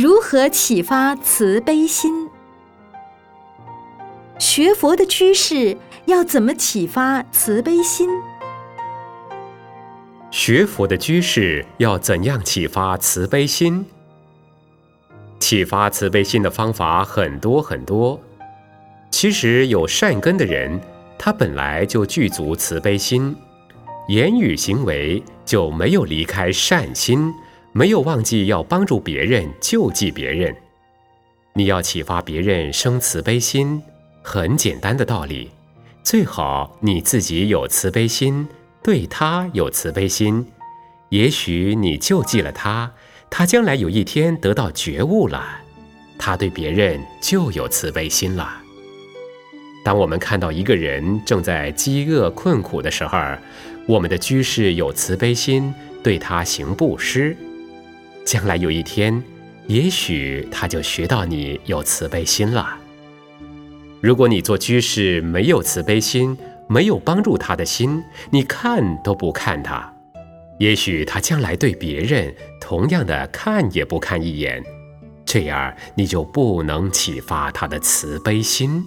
如何启发慈悲心？学佛的居士要怎么启发慈悲心？学佛的居士要怎样启发慈悲心？启发慈悲心的方法很多很多。其实有善根的人，他本来就具足慈悲心，言语行为就没有离开善心。没有忘记要帮助别人、救济别人。你要启发别人生慈悲心，很简单的道理。最好你自己有慈悲心，对他有慈悲心。也许你救济了他，他将来有一天得到觉悟了，他对别人就有慈悲心了。当我们看到一个人正在饥饿困苦的时候，我们的居士有慈悲心，对他行布施。将来有一天，也许他就学到你有慈悲心了。如果你做居士没有慈悲心，没有帮助他的心，你看都不看他，也许他将来对别人同样的看也不看一眼，这样你就不能启发他的慈悲心。